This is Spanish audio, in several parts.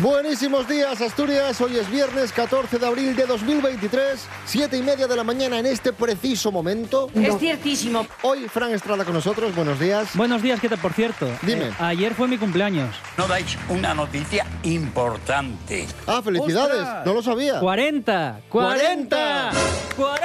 Buenísimos días, Asturias. Hoy es viernes 14 de abril de 2023, siete y media de la mañana en este preciso momento. Es ciertísimo. Hoy Fran Estrada con nosotros. Buenos días. Buenos días, ¿qué tal? Por cierto, Dime. eh, ayer fue mi cumpleaños. No dais una noticia importante. Ah, felicidades. ¡Ostras! No lo sabía. 40, 40, 40,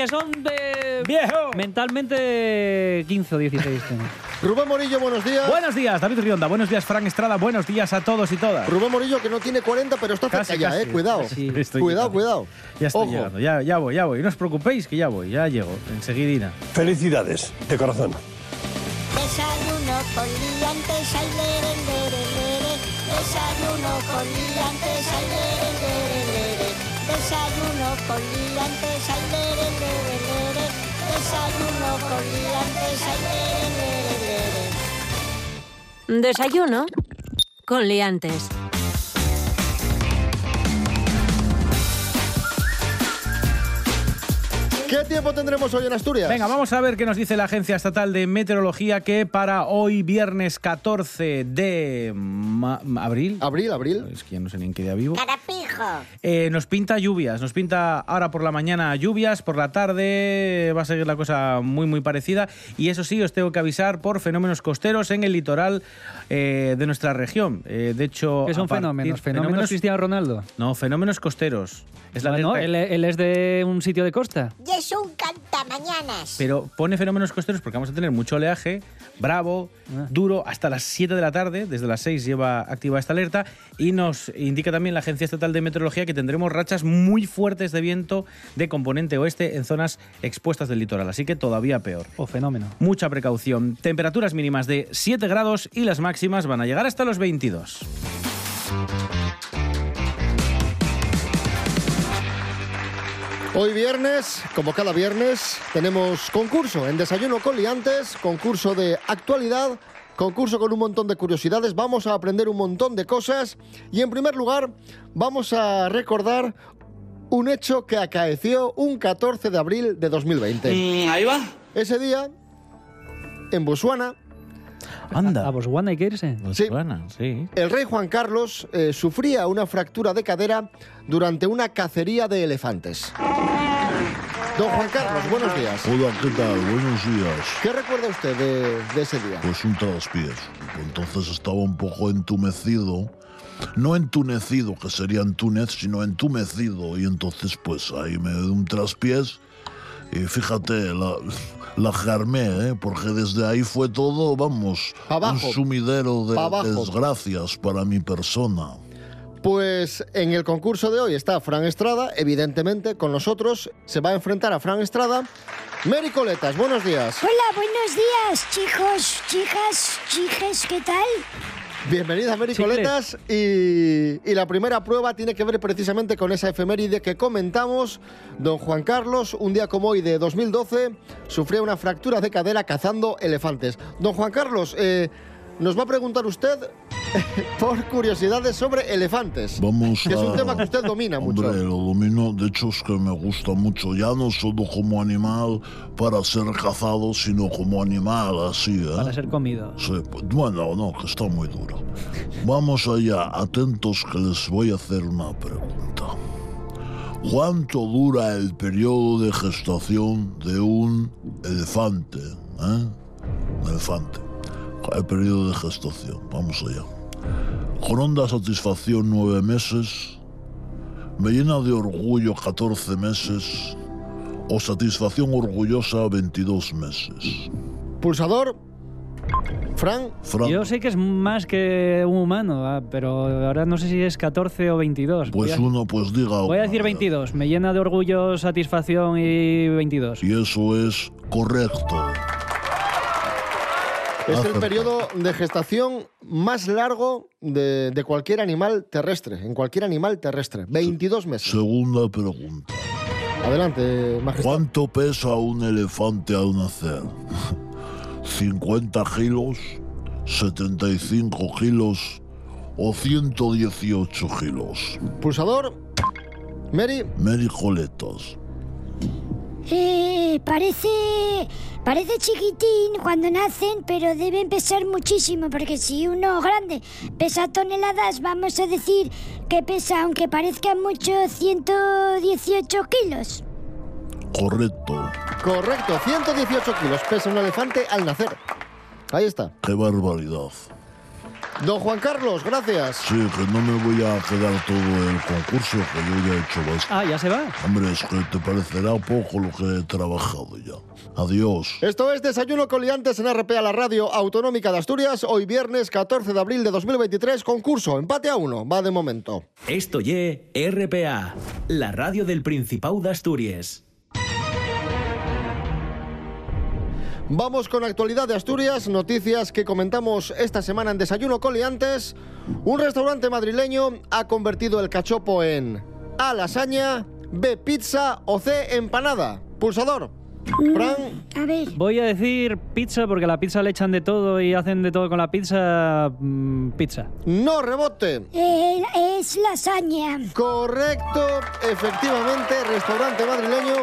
que son de... ¡Viejo! Mentalmente 15 o 16 tengo. Rubén Morillo, buenos días. Buenos días, David Rionda. Buenos días, Frank Estrada. Buenos días a todos y todas. Rubén Morillo que no tiene 40, pero está cerca Casi, ya, casi. eh. Cuidado. Sí. Estoy Cuidado, llegando. cuidado. Ya estoy Ojo. llegando, ya, ya voy, ya voy. No os preocupéis que ya voy, ya llego, enseguidina. Felicidades, de corazón. Desayuno con liantes, ay, lere, lere, lere. Desayuno con liantes, ay, lere. Desayuno con liantes, ay, lere, lere, lere. Desayuno con liantes, ay, lere, lere, lere. Desayuno con Liantes. ¿Qué tiempo tendremos hoy en Asturias? Venga, vamos a ver qué nos dice la Agencia Estatal de Meteorología que para hoy, viernes 14 de abril, Abril, abril. es que ya no sé ni en qué día vivo, Carapijo. eh, nos pinta lluvias. Nos pinta ahora por la mañana lluvias, por la tarde va a seguir la cosa muy, muy parecida. Y eso sí, os tengo que avisar por fenómenos costeros en el litoral eh, de nuestra región. Eh, de hecho, ¿Qué son a partir- fenómenos? ¿Fenómenos Cristiano Ronaldo? No, fenómenos costeros. Es la Bueno, alerta- él, él es de un sitio de costa. Es un cantamañanas. Pero pone fenómenos costeros porque vamos a tener mucho oleaje, bravo, Ah. duro, hasta las 7 de la tarde, desde las 6 lleva activa esta alerta, y nos indica también la Agencia Estatal de Meteorología que tendremos rachas muy fuertes de viento de componente oeste en zonas expuestas del litoral, así que todavía peor. O fenómeno. Mucha precaución. Temperaturas mínimas de 7 grados y las máximas van a llegar hasta los 22. Hoy viernes, como cada viernes, tenemos concurso en Desayuno con Liantes, concurso de actualidad, concurso con un montón de curiosidades, vamos a aprender un montón de cosas y en primer lugar vamos a recordar un hecho que acaeció un 14 de abril de 2020. ahí va. Ese día, en Botswana, Anda. A Botswana hay que irse. Botswana, sí. el rey Juan Carlos eh, sufría una fractura de cadera durante una cacería de elefantes. Don Juan Carlos, buenos días. Hola, ¿qué tal? Buenos días. ¿Qué recuerda usted de, de ese día? Pues un traspiés. Entonces estaba un poco entumecido. No entunecido, que sería en Túnez, sino entumecido. Y entonces, pues ahí me dio un traspiés. Y fíjate, la, la germé, ¿eh? porque desde ahí fue todo, vamos, abajo. un sumidero de Pa' abajo. desgracias para mi persona. Pues en el concurso de hoy está Fran Estrada, evidentemente con nosotros se va a enfrentar a Fran Estrada. Mary Coletas, buenos días. Hola, buenos días, chicos, chicas, chijes, ¿qué tal? Bienvenida Mary Chicles. Coletas y, y la primera prueba tiene que ver precisamente con esa efeméride que comentamos. Don Juan Carlos, un día como hoy de 2012, sufrió una fractura de cadera cazando elefantes. Don Juan Carlos, eh, nos va a preguntar usted por curiosidades sobre elefantes. Vamos Que es un tema que usted domina mucho. Hombre, lo domino, de hecho es que me gusta mucho, ya no solo como animal para ser cazado, sino como animal así, ¿eh? Para ser comido. Sí, pues, bueno, no, que está muy duro. Vamos allá, atentos que les voy a hacer una pregunta. ¿Cuánto dura el periodo de gestación de un elefante? ¿eh? Un elefante. El periodo de gestación, vamos allá. Con honda satisfacción nueve meses, me llena de orgullo 14 meses o satisfacción orgullosa 22 meses. Pulsador, Fran, Fran, Yo sé que es más que un humano, ah, pero ahora no sé si es 14 o 22. pues a, uno pues diga... voy a decir una. 22. Me llena de orgullo, satisfacción y 22. Y eso es correcto. Es el periodo de gestación más largo de, de cualquier animal terrestre, en cualquier animal terrestre. 22 meses. Segunda pregunta. Adelante, majestad. ¿Cuánto pesa un elefante al nacer? ¿50 kilos? ¿75 kilos? o 118 kilos? Pulsador. Mary. Mericoletas. Eh, parece, parece chiquitín cuando nacen, pero deben pesar muchísimo, porque si uno grande pesa toneladas, vamos a decir que pesa, aunque parezca mucho, 118 kilos. Correcto. Correcto, 118 kilos pesa un elefante al nacer. Ahí está. Qué barbaridad. Don Juan Carlos, gracias. Sí, que no me voy a quedar todo el concurso, que yo ya he hecho bastante. Ah, ya se va. Hombre, es que te parecerá poco lo que he trabajado ya. Adiós. Esto es Desayuno con Liantes en RPA, la radio autonómica de Asturias. Hoy viernes 14 de abril de 2023, concurso, empate a uno, va de momento. Esto ye RPA, la radio del Principado de Asturias. Vamos con actualidad de Asturias, noticias que comentamos esta semana en Desayuno Coliantes. Un restaurante madrileño ha convertido el cachopo en A lasaña, B pizza o C empanada. Pulsador. Fran, A ver, Voy a decir pizza porque la pizza le echan de todo y hacen de todo con la pizza. mm, pizza. no rebote. eh, es lasaña. Correcto, efectivamente, restaurante madrileño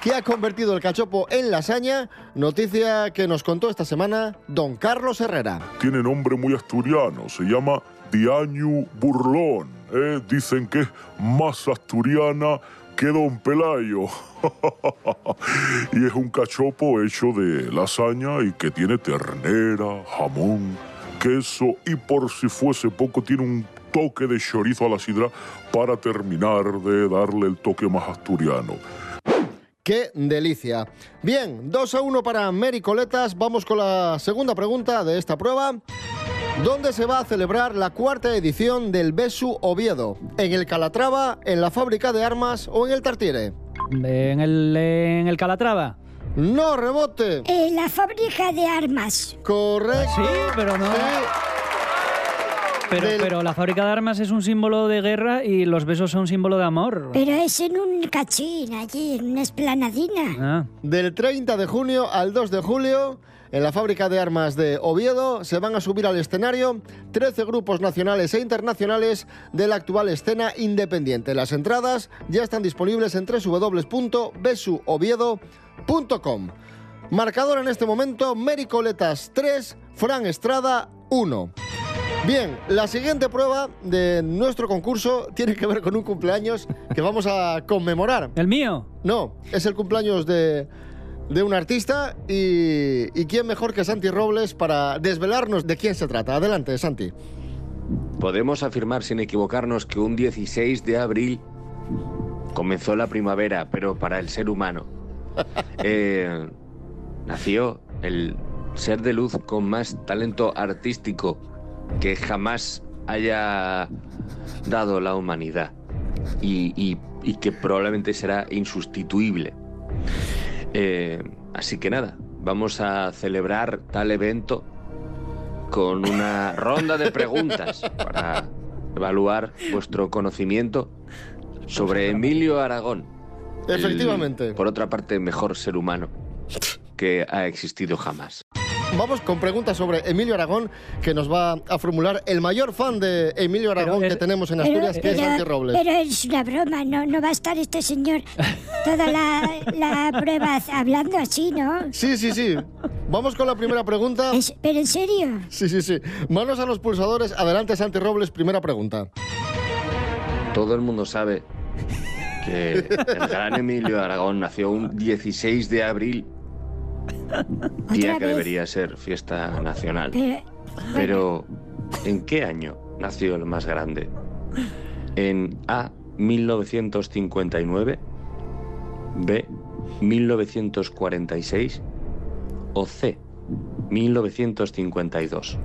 que ha convertido el cachopo en lasaña. Noticia que nos contó esta semana don Carlos Herrera. tiene nombre muy asturiano, se llama Diañu Burlón. ¿eh? Dicen que es más asturiana que Don Pelayo. y es un cachopo hecho de lasaña y que tiene ternera, jamón, queso y por si fuese poco tiene un toque de chorizo a la sidra para terminar de darle el toque más asturiano. ¡Qué delicia! Bien, 2 a 1 para Mary Coletas. Vamos con la segunda pregunta de esta prueba. ¿Dónde se va a celebrar la cuarta edición del Besu Oviedo? ¿En el Calatrava, en la fábrica de armas o en el Tartiere? En el, en el Calatrava. No rebote. Eh, la fábrica de armas. Correcto. Sí, pero no. Sí. Pero, Del- pero la fábrica de armas es un símbolo de guerra y los besos son símbolo de amor. Pero es en un cachín, allí, en una esplanadina. Ah. Del 30 de junio al 2 de julio, en la fábrica de armas de Oviedo, se van a subir al escenario 13 grupos nacionales e internacionales de la actual escena independiente. Las entradas ya están disponibles en www.besuoviedo.com. Marcador en este momento, Mericoletas 3, Fran Estrada 1. Bien, la siguiente prueba de nuestro concurso tiene que ver con un cumpleaños que vamos a conmemorar. ¿El mío? No, es el cumpleaños de, de un artista y, y quién mejor que Santi Robles para desvelarnos de quién se trata. Adelante, Santi. Podemos afirmar sin equivocarnos que un 16 de abril comenzó la primavera, pero para el ser humano. Eh, nació el ser de luz con más talento artístico que jamás haya dado la humanidad y, y- y que probablemente será insustituible. Eh, así que nada, vamos a celebrar tal evento con una ronda de preguntas para evaluar vuestro conocimiento sobre Emilio Aragón. el, Efectivamente. por otra parte, mejor ser humano que ha existido jamás. Vamos con preguntas sobre Emilio Aragón, que nos va a formular el mayor fan de Emilio Aragón es- que tenemos en Pero, Asturias, que es pero- Santi Robles. pero es una broma, no, no va a estar este señor toda la, la prueba hablando así, ¿no? Sí, sí, sí. Vamos con la primera pregunta. Es- pero en serio. Sí, sí, sí. Manos a los pulsadores. Adelante, Santi Robles, primera pregunta. Todo el mundo sabe que el gran Emilio Aragón nació un 16 de abril, día que vez? debería ser fiesta nacional. Pero, Pero, ¿en qué año nació el más grande? ¿En A, 1959? ¿B, 1946? ¿O C, 1952?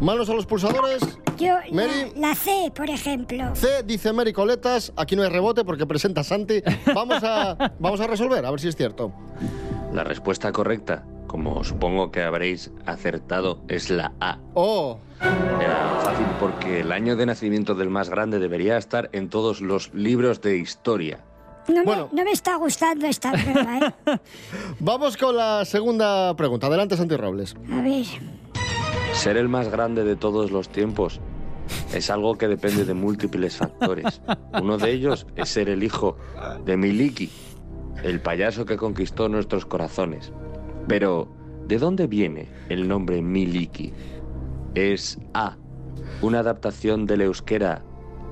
Manos a los pulsadores. yo, la C, por ejemplo. C, dice Mary Coletas. Aquí no hay rebote porque presenta Santi. Vamos a, vamos a resolver, a ver si es cierto. La respuesta correcta, como supongo que habréis acertado, es la A. Oh, Era fácil porque el año de nacimiento del más grande debería estar en todos los libros de historia. No, Bueno. me, no me está gustando esta prueba, ¿eh? vamos con la segunda pregunta. Adelante, Santi Robles. A ver. Ser el más grande de todos los tiempos es algo que depende de múltiples factores. Uno de ellos es ser el hijo de Miliki, el payaso que conquistó nuestros corazones. Pero, ¿de dónde viene el nombre Miliki? ¿Es A, una adaptación del euskera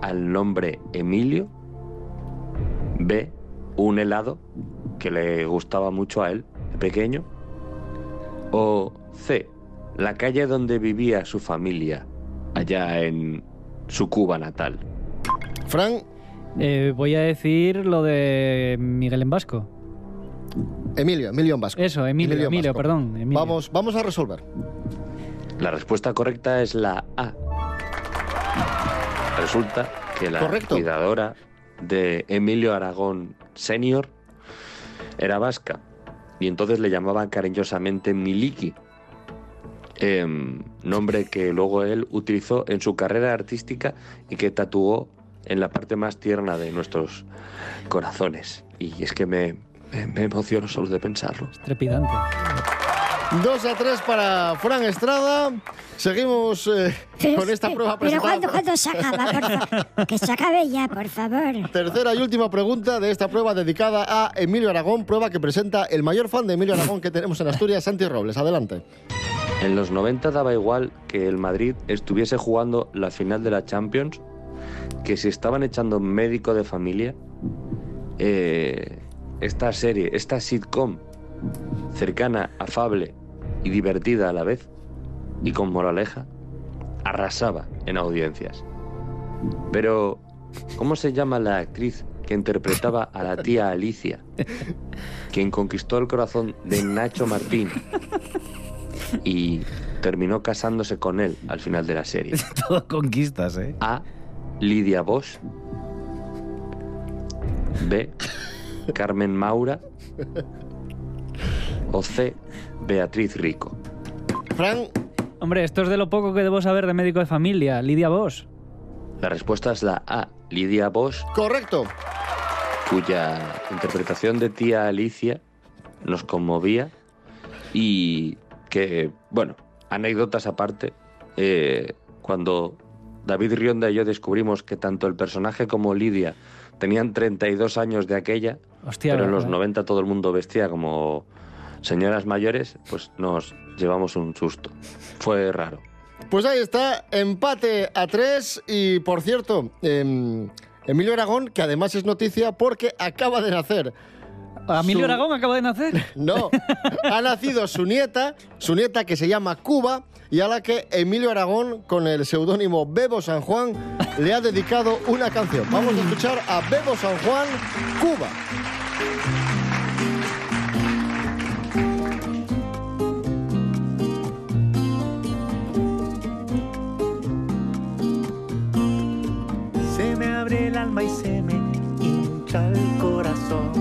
al nombre Emilio? B, un helado que le gustaba mucho a él, pequeño? ¿O C, la calle donde vivía su familia, allá en su Cuba natal? Fran, Eh, voy a decir lo de Miguel en Vasco. Emilio, Emilio en Vasco. Eso, Emilio, Emilio Emilio, Vasco. perdón. Emilio. Vamos, vamos a resolver. La respuesta correcta es la A. Resulta que la Correcto. cuidadora de Emilio Aragón Senior era vasca y entonces le llamaban cariñosamente Miliki, em, nombre que luego él utilizó en su carrera artística y que tatuó en la parte más tierna de nuestros corazones. Y es que me, me, me emociono solo de pensarlo. Trepidante. 2 a 3 para Fran Estrada. Seguimos eh, con esta prueba Pero presentada. ¿cuándo, cuándo se acaba, por favor? Que se acabe ya, por favor. Tercera y última pregunta de esta prueba dedicada a Emilio Aragón, prueba que presenta el mayor fan de Emilio Aragón que tenemos en Asturias, Santi Robles. Adelante. En los 90 daba igual que el Madrid estuviese jugando la final de la Champions, que si estaban echando médico de familia, eh, esta serie, esta sitcom cercana, afable y divertida a la vez, y con moraleja, arrasaba en audiencias. Pero, ¿cómo se llama la actriz que interpretaba a la tía Alicia, quien conquistó el corazón de Nacho Martín y terminó casándose con él al final de la serie? Todo conquistas, ¿eh? A. Lidia Bosch. B. Carmen Maura. O C. Beatriz Rico. Fran, Hombre, esto es de lo poco que debo saber de médico de familia. Lidia Bosch. La respuesta es la A. Lidia Bosch, correcto. cuya interpretación de tía Alicia nos conmovía y que, bueno, anécdotas aparte, eh, cuando David Rionda y yo descubrimos que tanto el personaje como Lidia tenían 32 años de aquella, Hostia, pero en los ¿verdad? 90 todo el mundo vestía como señoras mayores, pues nos llevamos un susto. Fue raro. Pues ahí está, empate a tres y por cierto, em, Emilio Aragón, que además es noticia porque acaba de nacer. Emilio Su- Aragón acaba de nacer. No, ha nacido su nieta, su nieta que se llama Cuba y a la que Emilio Aragón, con el seudónimo Bebo San Juan, le ha dedicado una canción. Vamos a escuchar a Bebo San Juan, Cuba. Se me abre el alma y se me hincha el corazón.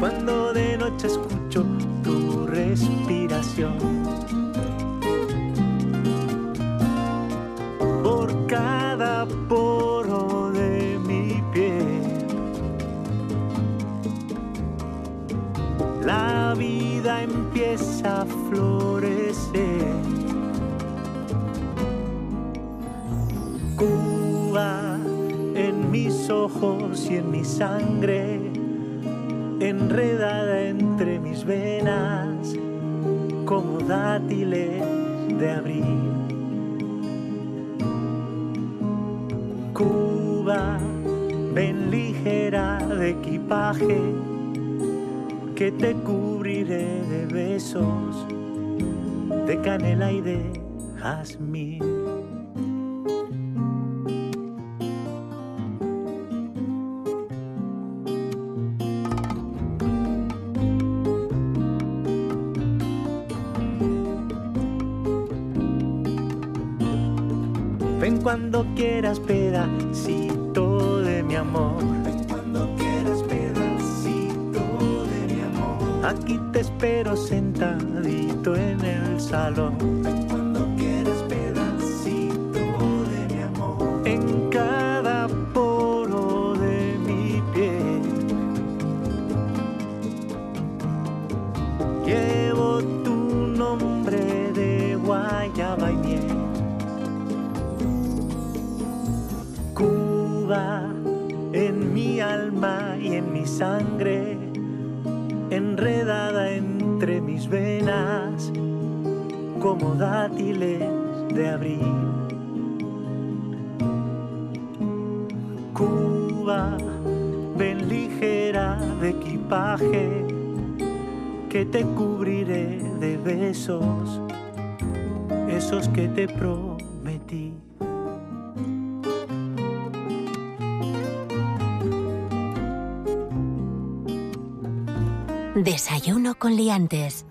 Cuando de noche escucho respiración. Por cada poro de mi piel. La vida empieza a florecer. Cuba en mis ojos y en mi sangre, enredada entre mis venas, como dátiles de abril. Cuba, ven ligera de equipaje, que te cubriré de besos, de canela y de jazmín. El Desayuno con liantes.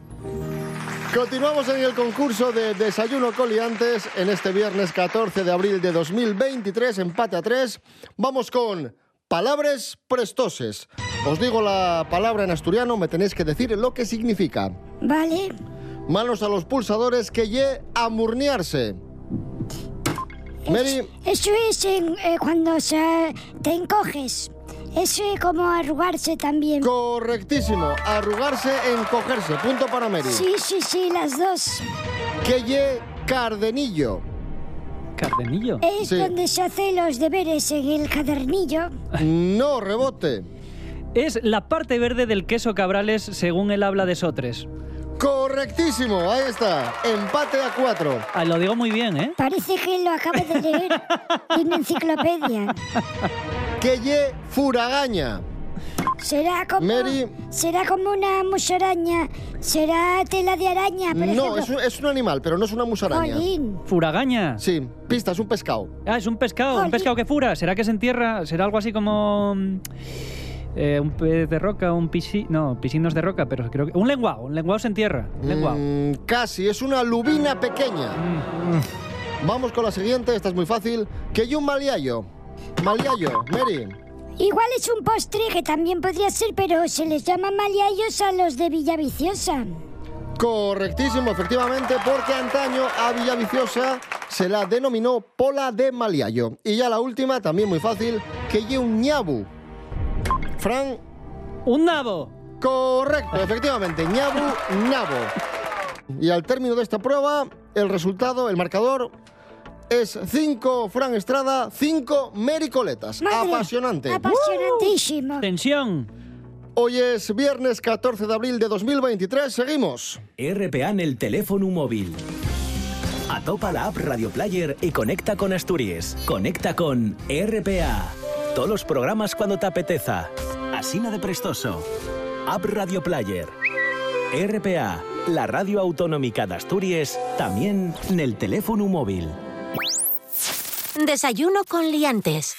Continuamos en el concurso de Desayuno Coliantes en este viernes 14 de abril de 2023, empate a 3. Vamos con palabras prestoses. Os digo la palabra en asturiano, me tenéis que decir lo que significa. Vale. Manos a los pulsadores que ye amurniarse. Mary, Eso es en, eh, cuando se, te encoges. Eso es como arrugarse también. correctísimo. Arrugarse, encogerse. Punto para Mary. Sí, sí, sí, las dos. Que ye cardenillo. ¿Cardenillo? Es Sí. donde se hacen los deberes en el cadernillo. No, rebote. Es la parte verde del queso cabrales según él habla de Sotres. Correctísimo, ahí está. Empate a cuatro. Ah, lo digo muy bien, ¿eh? Parece que lo acabas de leer en una enciclopedia. Que ye furagaña. Será como, Mary. será como una musaraña. Será tela de araña, por No, ejemplo. es un, es un animal, pero no es una musaraña. Jolín. Furagaña. Sí, pista, es un pescado. Ah, es un pescado, Jolín. un pescado que fura. ¿Será que se entierra? ¿Será algo así como mm, eh, un pez de roca, un pisci... No, piscinos de roca, pero creo que... Un lenguao, un lenguao se entierra. un Lenguao. Mm, casi, es una lubina pequeña. Vamos con la siguiente, esta es muy fácil. Que ye un maliayo. Maliayo, Mary. Igual es un postre que también podría ser, pero se les llama maliayos a los de Villaviciosa. Correctísimo, efectivamente, porque antaño a Villaviciosa se la denominó Pola de Maliayo. Y ya la última, también muy fácil, que ye un ñabu. Fran, ¡Un nabo! correcto, efectivamente, ñabu, nabo. Y al término de esta prueba, el resultado, el marcador, es 5 Fran Estrada, 5 Mericoletas. Madre, Apasionante. Apasionantísimo. ¡Tensión! Hoy es viernes 14 de abril de 2023, seguimos. RPA en el teléfono móvil. Atopa la app Radio Player y conecta con Asturias. Conecta con RPA. Todos los programas cuando te apeteza. Asina de Prestoso. App Radio Player. RPA, la radio autonómica de Asturias, también en el teléfono móvil. Desayuno con liantes.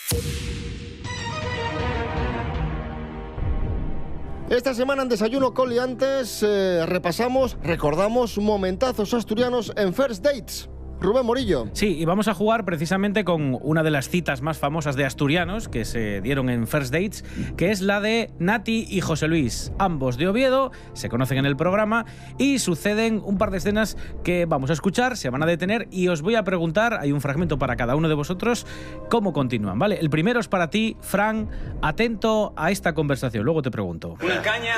Esta semana en Desayuno Coliantes eh, repasamos, recordamos momentazos asturianos en First Dates. Rubén Morillo. Sí, y vamos a jugar precisamente con una de las citas más famosas de asturianos que se dieron en First Dates, que es la de Nati y José Luis. Ambos de Oviedo, se conocen en el programa y suceden un par de escenas que vamos a escuchar, se van a detener y os voy a preguntar, hay un fragmento para cada uno de vosotros, cómo continúan, ¿vale? El primero es para ti, Fran, atento a esta conversación, luego te pregunto. Una caña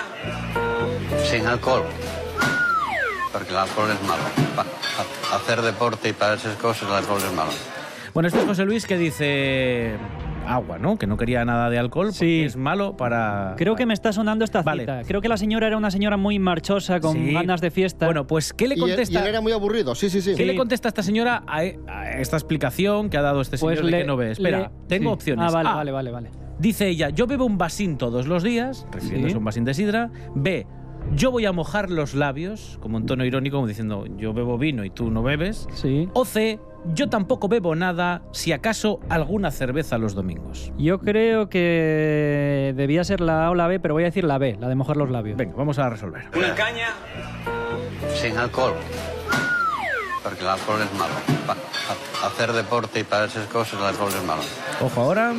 Sin alcohol. Porque el alcohol es malo. Pa- hacer deporte y para esas cosas el alcohol es malo. Bueno, este es José Luis que dice agua, ¿no? Que no quería nada de alcohol porque es malo para... Creo que me está sonando esta Vale. cita. Creo que la señora era una señora muy marchosa, con Sí. ganas de fiesta. Bueno, pues ¿qué le Y él, contesta? y él era muy aburrido, sí, sí, sí. ¿Qué le contesta esta señora a, a esta explicación que ha dado este Pues señor de le- que no ve? Espera, le- tengo sí. opciones. Ah, vale, A, vale, vale, vale. Dice ella, yo bebo un vasín todos los días, refiriéndose Sí. a un vasín de sidra. B, yo voy a mojar los labios, como en tono irónico, como diciendo, yo bebo vino y tú no bebes. Sí. O C, yo tampoco bebo nada, si acaso alguna cerveza los domingos. Yo creo que debía ser la A o la B, pero voy a decir la B, la de mojar los labios. Venga, vamos a resolver. Una caña Sin alcohol. Porque el alcohol es malo. Pa- hacer deporte y para esas cosas el alcohol es malo. Ojo ahora.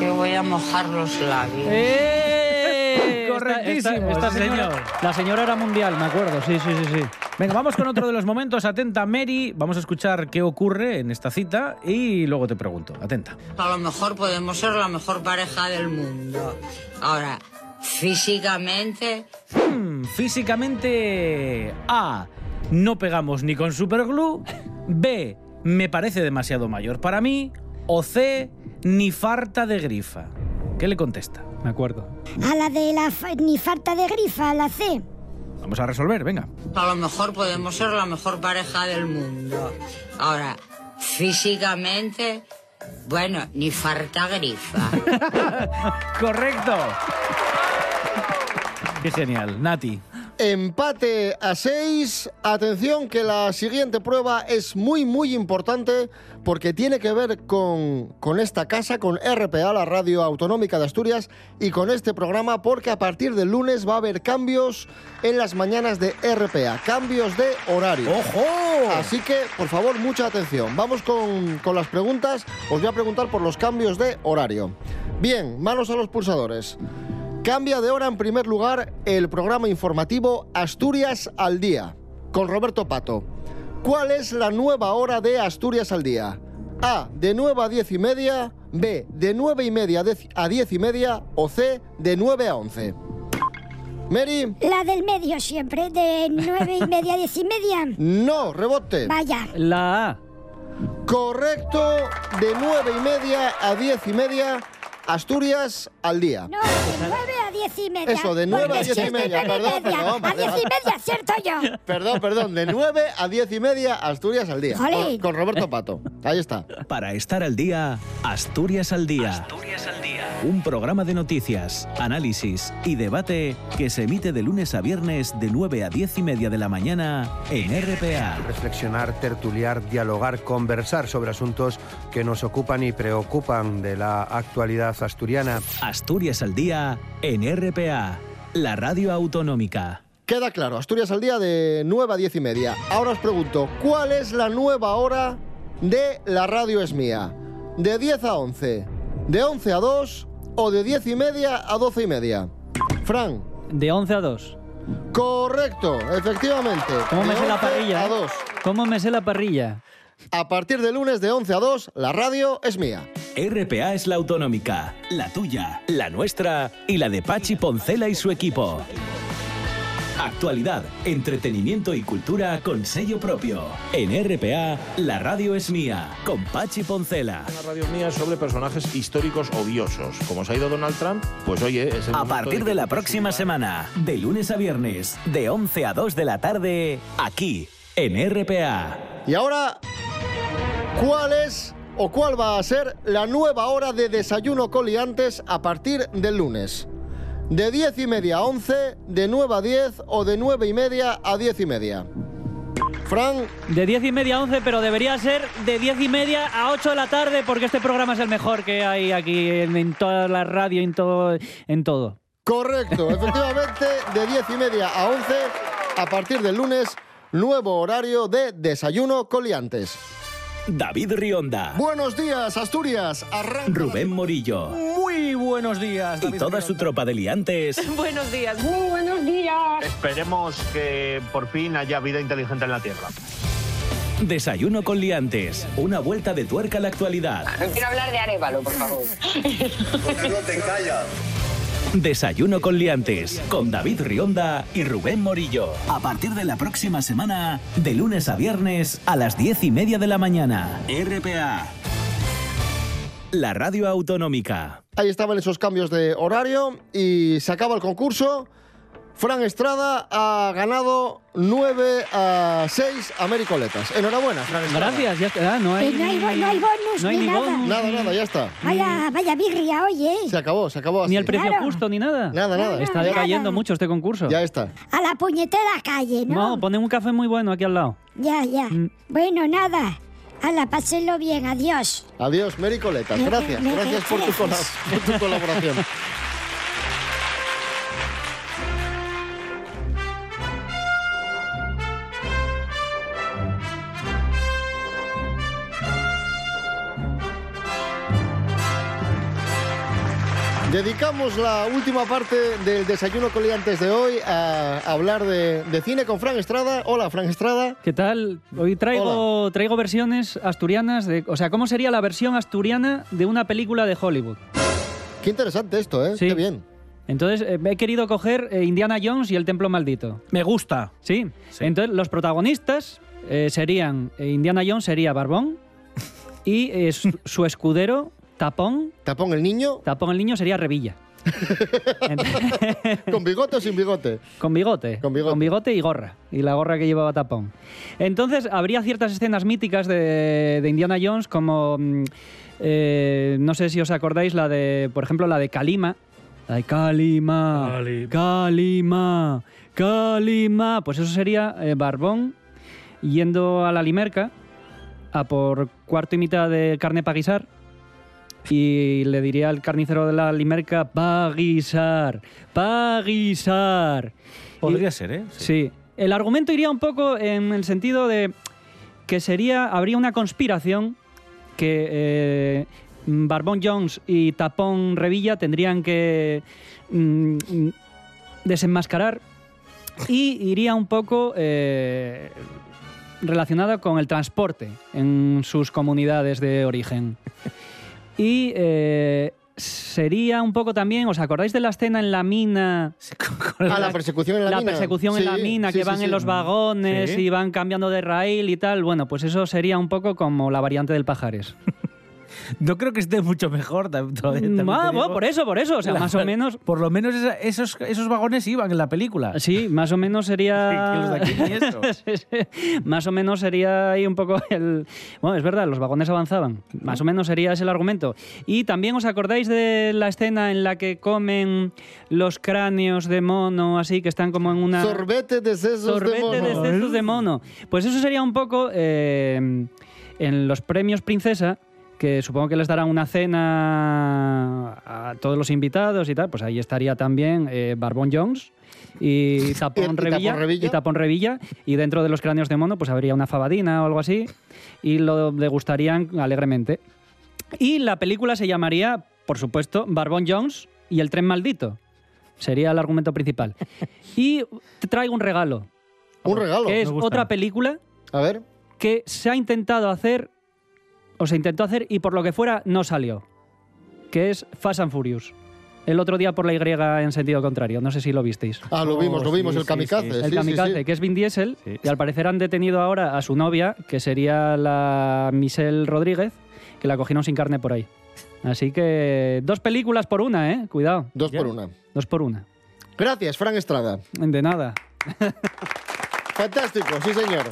Yo voy a mojar los labios. ¡Eh! Correctísimo, Esta, señora, señor. La señora era mundial, me acuerdo, sí, sí, sí, sí. Venga, vamos con otro de los momentos. Atenta, Mary. Vamos a escuchar qué ocurre en esta cita y luego te pregunto. Atenta. A lo mejor podemos ser la mejor pareja del mundo. Ahora, físicamente, Hmm, físicamente. A. No pegamos ni con superglue. B. Me parece demasiado mayor para mí. O C. Ni farta de grifa. ¿Qué le contesta? Me acuerdo. A la de la fa- ni falta de grifa, la C. Vamos a resolver, venga. A lo mejor podemos ser la mejor pareja del mundo. Ahora, físicamente, bueno, ni falta grifa. Correcto. Qué genial. Nati. Empate a 6. Atención que la siguiente prueba es muy muy importante porque tiene que ver con, con esta casa, con RPA, la Radio Autonómica de Asturias, y con este programa porque a partir del lunes va a haber cambios en las mañanas de RPA, cambios de horario. ¡Ojo! Así que, por favor, mucha atención. Vamos con, con las preguntas. Os voy a preguntar por los cambios de horario. Bien, manos a los pulsadores. Cambia de hora en primer lugar el programa informativo Asturias al Día, con Roberto Pato. ¿Cuál es la nueva hora de Asturias al Día? A, de 9 a 10 y media, B, de 9 y media a 10 y media o C, de 9 a 11. Mary, La del medio siempre, de nueve y media a diez y media. no, rebote. Vaya. La A. Correcto, de 9 y media a 10 y media, Asturias al Día. No, de nueve a diez y media. Eso, de nueve a Porque diez y siempre media, nueve perdón, media. perdón, A diez y perdón. media, cierto yo. Perdón, perdón, de 9 a 10 y media, Asturias al Día. Con, con Roberto Pato. Ahí está. Para estar al día, Asturias al día. Un programa de noticias, análisis y debate que se emite de lunes a viernes de 9 a 10 y media de la mañana en RPA. Reflexionar, tertuliar, dialogar, conversar sobre asuntos que nos ocupan y preocupan de la actualidad asturiana. Asturias al día en RPA, la radio autonómica. Queda claro, Asturias al Día de 9 a 10 y media. Ahora os pregunto, ¿cuál es la nueva hora de La Radio es mía? ¿De 10 a 11? ¿De 11 a 2? ¿O de 10 y media a 12 y media? Fran. De 11 a 2. Correcto, efectivamente. ¿Cómo me De sé la 11 parrilla? A eh? 2. ¿Cómo me sé la parrilla? A partir de lunes de 11 a 2, la radio es mía. RPA es la autonómica, la tuya, la nuestra y la de Pachi Poncela y su equipo. Actualidad, entretenimiento y cultura con sello propio. En RPA, la radio es mía, con Pachi Poncela. Una radio mía sobre personajes históricos odiosos. Como se ha ido Donald Trump, pues oye, es el A partir de la próxima semana, de lunes a viernes, de 11 a 2 de la tarde, aquí, en RPA. Y ahora, ¿cuál es o cuál va a ser la nueva hora de desayuno coliantes a partir del lunes? ¿De 10 y media a 11, de 9 a 10 o de 9 y media a 10 y media? Fran, De 10 y media a 11, pero debería ser de 10 y media a 8 de la tarde porque este programa es el mejor que hay aquí en, en toda la radio, en todo, en todo. correcto, efectivamente, de 10 y media a 11, a partir del lunes, nuevo horario de desayuno coliantes. David Rionda, Buenos días, Asturias. Arranca Rubén Morillo Muy buenos días. y toda su tropa de liantes Buenos días. Muy buenos días. Esperemos que por fin haya vida inteligente en la Tierra. Desayuno con liantes, una vuelta de tuerca a la actualidad. No quiero hablar de Arevalo, por favor. no te callas? Desayuno con liantes, con David Rionda y Rubén Morillo. A partir de la próxima semana, de lunes a viernes a las diez y media de la mañana. RPA. La radio autonómica. Ahí estaban esos cambios de horario y se acaba el concurso. Fran Estrada ha ganado 9 a 6 a Mericoletas. Enhorabuena, Fran Estrada. Gracias, ya está. No hay, Eh, no hay no hay bonus no hay ni nada. bonus. Nada, nada, ya está. Vaya, vaya birria, oye. Se acabó, se acabó así. Ni el precio Claro. justo ni nada. Nada, nada. Está Nada. decayendo mucho este concurso. Ya está. A la puñetera calle, ¿no? No, ponen un café muy bueno aquí al lado. Ya, ya. Mm. Bueno, nada. Hala, pásenlo bien, adiós. Adiós, Mericoletas. Me- Gracias, me- gracias por tu, por tu colaboración. Dedicamos la última parte del desayuno coliantes de hoy a hablar de, de cine con Fran Estrada. Hola, Fran Estrada. ¿Qué tal? Hoy traigo, traigo versiones asturianas de. O sea, ¿cómo sería la versión asturiana de una película de Hollywood? Qué interesante esto, ¿eh? Sí. Qué bien. Entonces, eh, he querido coger eh, Indiana Jones y el Templo Maldito. Me gusta. Sí. Entonces, los protagonistas eh, serían. eh, Indiana Jones sería Barbón y eh, su, su escudero, Tapón. Tapón el niño. Tapón el niño sería Revilla. ¿Con bigote o sin bigote? Con bigote. Con bigote. y gorra. Y la gorra que llevaba tapón. Entonces, habría ciertas escenas míticas de, de Indiana Jones, como. mm, eh, no sé si os acordáis, la de. Por ejemplo, la de Kalima. La de Kalima. Kalima. Kalima. Pues eso sería eh, Barbón yendo a la limerca a por cuarto y mitad de carne para guisar y le diría al carnicero de la limerca, pa guisar, pa guisar. Podría Y- ser, ¿eh? Sí. El argumento iría un poco en el sentido de que sería, habría una conspiración que eh, Barbón Jones y Tapón Revilla tendrían que mm, desenmascarar y iría un poco eh, relacionada con el transporte en sus comunidades de origen. Y eh, sería un poco también, ¿os acordáis de la escena en la mina? Ah, la persecución en la, mina. persecución en la mina, sí, que sí, van sí. en los vagones Sí. y van cambiando de raíl y tal. Bueno, pues eso sería un poco como la variante del Pajares. No creo que esté mucho mejor. todavía- Ah, te bueno, por eso, por eso. O sea, La- más o menos. Por lo menos esa- esos, esos vagones iban en la película. Sí, más o menos sería. Que los de aquí. Sí, sí. Más o menos sería ahí un poco el. Bueno, es verdad, los vagones avanzaban. Más o menos sería ese el argumento. Y también os acordáis de la escena en la que comen los cráneos de mono, así que están como en una. Sorbete de sesos Sorbete de de mono. sesos de mono. Pues eso sería un poco eh, en los premios Princesa, que supongo que les darán una cena a todos los invitados y tal, pues ahí estaría también eh, Barbón Jones. Y tapón, Revilla, Revilla. y tapón Revilla y dentro de los cráneos de mono pues habría una fabadina o algo así y lo degustarían alegremente y la película se llamaría por supuesto Barbón Jones y el tren maldito sería el argumento principal y te traigo un regalo Un regalo. que es otra película A ver. que se ha intentado hacer, o se intentó hacer y por lo que fuera no salió, que es Fast and Furious. El otro día por la Y en sentido contrario, no sé si lo visteis. Ah, lo vimos, lo Oh, vimos, sí, el kamikaze. sí. sí, El sí, kamikaze, sí. que es Vin Diesel, y al parecer han detenido ahora a su novia, que sería la Michelle Rodríguez, que la cogieron sin carne por ahí. Así que dos películas por una, ¿eh? Cuidado. Dos por una. Dos por una. Gracias, Fran Estrada. De nada. Fantástico, sí señor.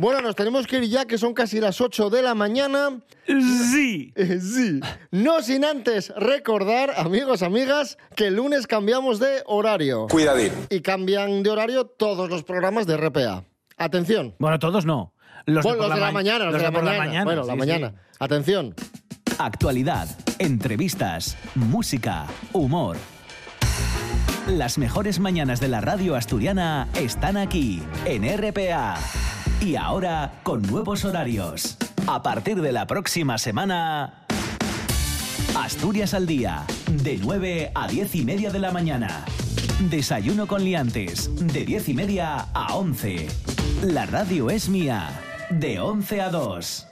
Bueno, nos tenemos que ir ya, que son casi las 8 de la mañana. Sí. sí. No sin antes recordar, amigos, amigas, que el lunes cambiamos de horario. Cuidadín. Y cambian de horario todos los programas de RPA. Atención. Bueno, todos no. Los bueno, de, los de la ma- mañana, los, los de la mañana. Bueno, la mañana. sí. Atención. Actualidad, entrevistas, música, humor. Las mejores mañanas de la radio asturiana están aquí, en RPA. Y ahora con nuevos horarios. A partir de la próxima semana... Asturias al día, de 9 a 10 y media de la mañana. Desayuno con liantes, de 10 y media a 11. La radio es mía, de 11 a 2.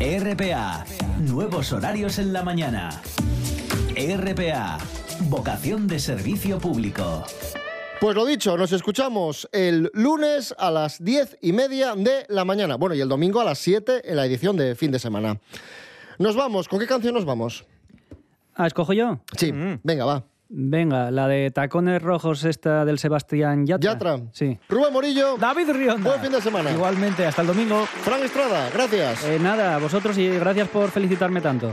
RPA, nuevos horarios en la mañana. RPA, vocación de servicio público. Pues lo dicho, nos escuchamos el lunes a las 10 y media de la mañana. Bueno, y el domingo a las 7 en la edición de fin de semana. Nos vamos. ¿Con qué canción nos vamos? Ah, ¿escojo yo? Sí, venga, va. Venga, la de Tacones Rojos esta del Sebastián Yatra. Yatra. Sí. Rubén Morillo. David Rionda. Buen fin de semana. Igualmente, hasta el domingo. Fran Estrada, gracias. Eh, nada, a vosotros y gracias por felicitarme tanto.